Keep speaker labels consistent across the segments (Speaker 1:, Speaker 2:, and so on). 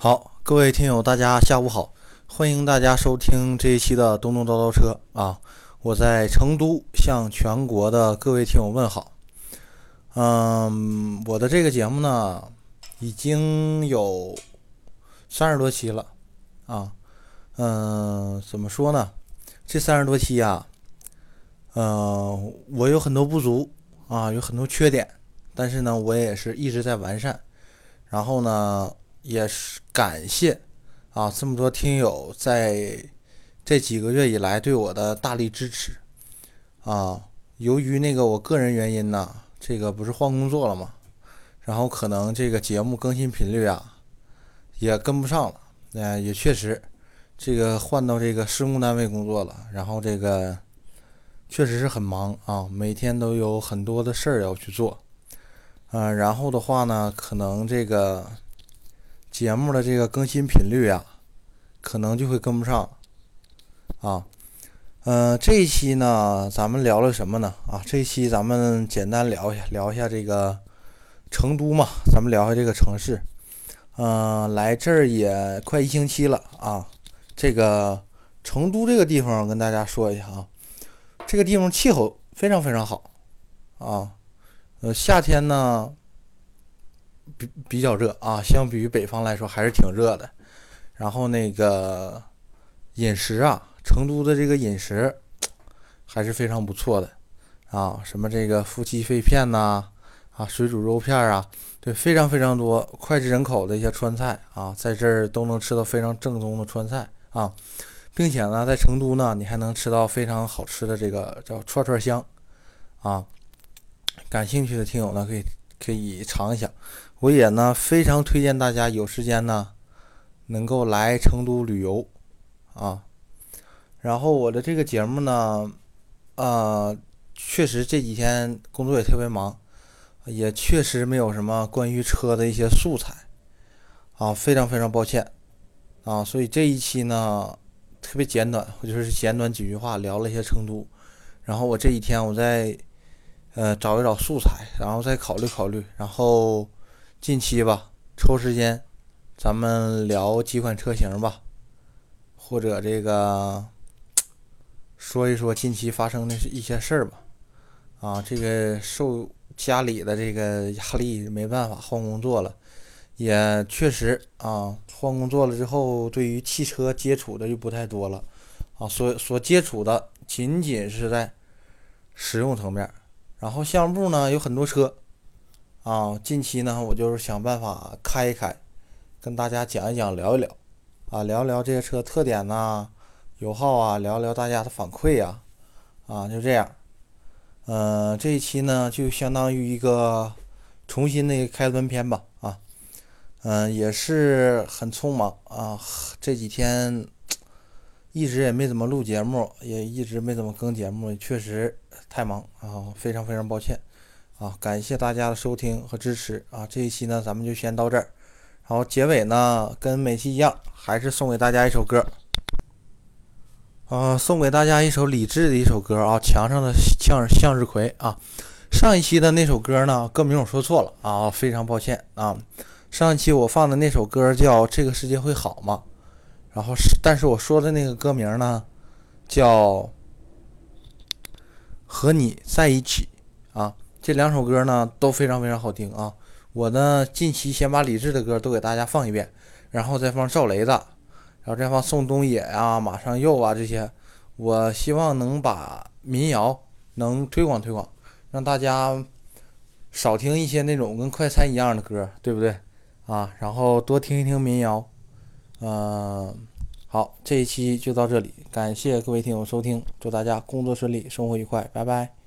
Speaker 1: 好，各位听友，大家下午好，欢迎大家收听这一期的东东叨叨车啊！我在成都向全国的各位听友问好。嗯，我的这个节目呢，已经有三十多期了啊。嗯，怎么说呢？这三十多期呀，嗯，我有很多不足啊，有很多缺点，但是呢，我也是一直在完善。然后呢？也是感谢啊，这么多听友在这几个月以来对我的大力支持啊。由于那个我个人原因呢，这个不是换工作了嘛，然后可能这个节目更新频率啊也跟不上了。呃，也确实，这个换到这个施工单位工作了，然后这个确实是很忙啊，每天都有很多的事儿要去做。嗯，然后的话呢，可能这个。节目的这个更新频率啊，可能就会跟不上啊。嗯，这一期呢，咱们聊了什么呢？啊，这一期咱们简单聊一下，聊一下这个成都嘛，咱们聊一下这个城市。嗯，来这儿也快一星期了啊。这个成都这个地方，跟大家说一下啊，这个地方气候非常非常好啊。呃，夏天呢。比比较热啊，相比于北方来说还是挺热的。然后那个饮食啊，成都的这个饮食还是非常不错的啊，什么这个夫妻肺片呐，啊水煮肉片啊，对，非常非常多脍炙人口的一些川菜啊，在这儿都能吃到非常正宗的川菜啊，并且呢，在成都呢，你还能吃到非常好吃的这个叫串串香啊。感兴趣的听友呢，可以可以尝一下。我也呢非常推荐大家有时间呢能够来成都旅游啊。然后我的这个节目呢，呃，确实这几天工作也特别忙，也确实没有什么关于车的一些素材啊，非常非常抱歉啊。所以这一期呢特别简短，我就是简短几句话聊了一些成都。然后我这几天我再呃找一找素材，然后再考虑考虑，然后。近期吧，抽时间，咱们聊几款车型吧，或者这个说一说近期发生的一些事儿吧。啊，这个受家里的这个压力，没办法换工作了，也确实啊，换工作了之后，对于汽车接触的就不太多了啊，所所接触的仅仅是在使用层面，然后项目部呢有很多车。啊，近期呢，我就是想办法开一开，跟大家讲一讲，聊一聊，啊，聊聊这些车特点呐，油耗啊，聊聊大家的反馈呀，啊，就这样，嗯，这一期呢，就相当于一个重新的一个开端片吧，啊，嗯，也是很匆忙啊，这几天一直也没怎么录节目，也一直没怎么更节目，确实太忙啊，非常非常抱歉。啊，感谢大家的收听和支持啊！这一期呢，咱们就先到这儿。然后结尾呢，跟每期一样，还是送给大家一首歌。啊，送给大家一首李志的一首歌啊，《墙上的向向日葵》啊。上一期的那首歌呢，歌名我说错了啊，非常抱歉啊。上一期我放的那首歌叫《这个世界会好吗》，然后是，但是我说的那个歌名呢，叫《和你在一起》。这两首歌呢都非常非常好听啊！我呢近期先把李志的歌都给大家放一遍，然后再放赵雷的，然后再放宋冬野啊、马上又啊这些。我希望能把民谣能推广推广，让大家少听一些那种跟快餐一样的歌，对不对啊？然后多听一听民谣。嗯，好，这一期就到这里，感谢各位听友收听，祝大家工作顺利，生活愉快，拜拜。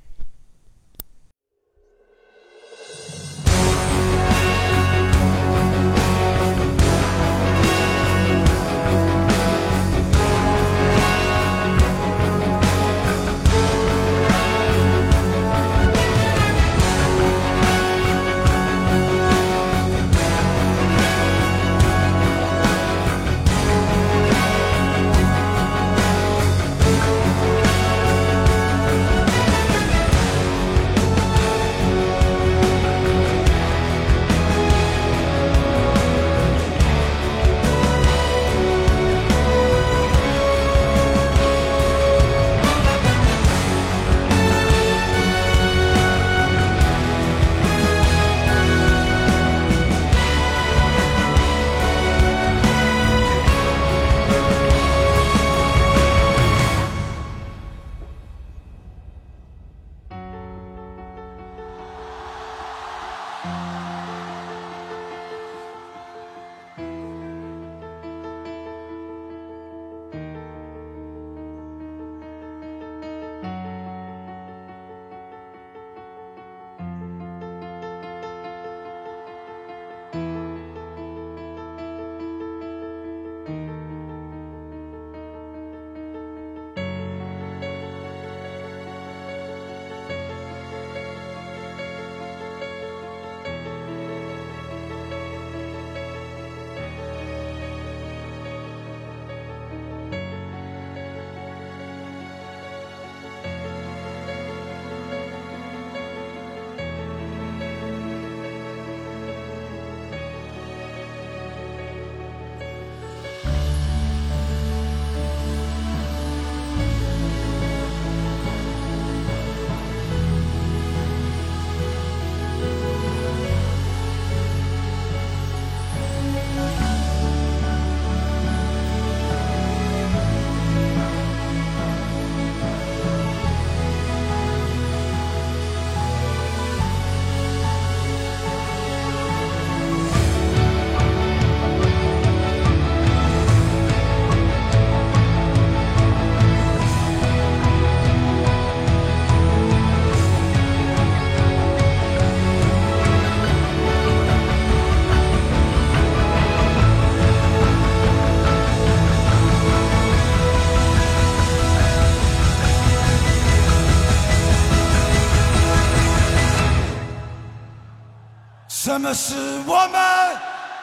Speaker 2: 么是我们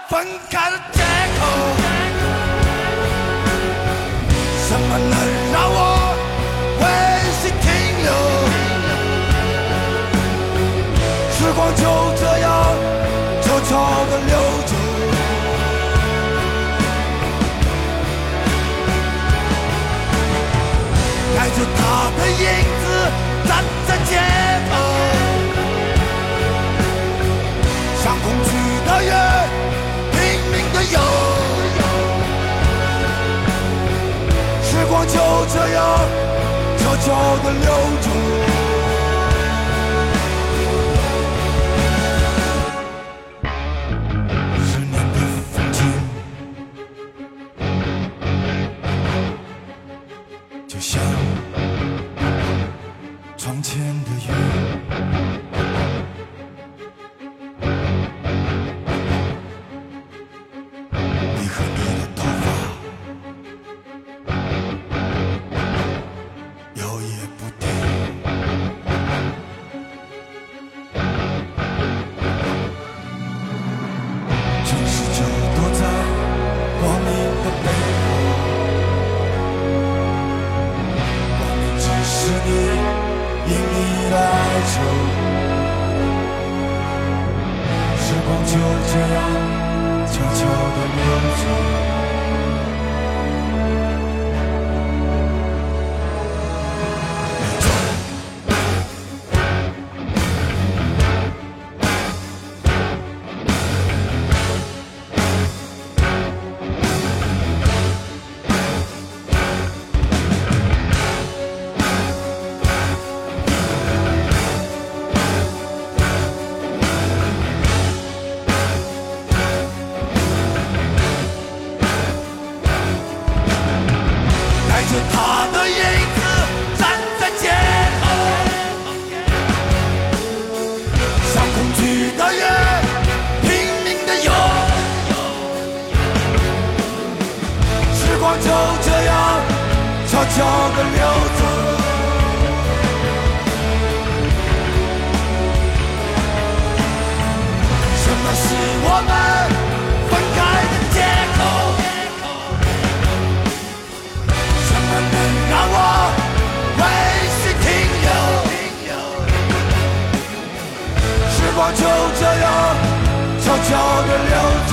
Speaker 2: 分开的借口？我就这样悄悄地流走。光就这样悄悄地流走。什么是我们分开的借口？什么能让我微信停留？时光就这样悄悄地流走。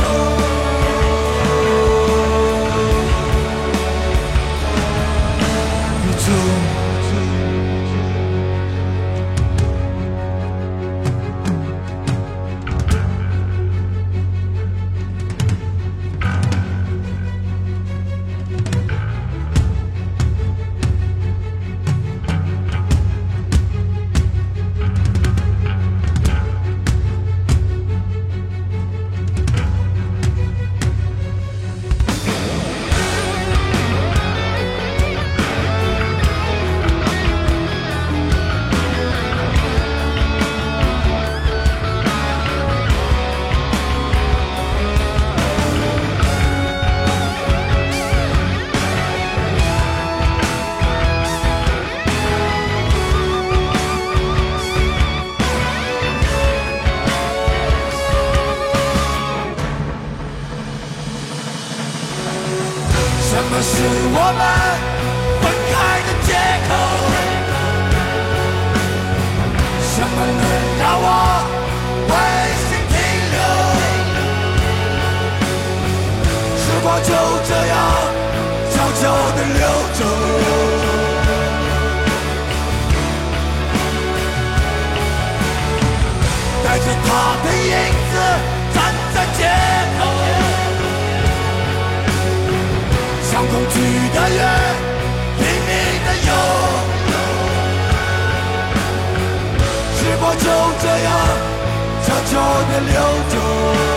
Speaker 2: 什么是我们分开的借口？什么能让我微信停留？时光就这样悄悄地流走。带着他的恐惧的月，拼命的游，时光就这样悄悄地流走。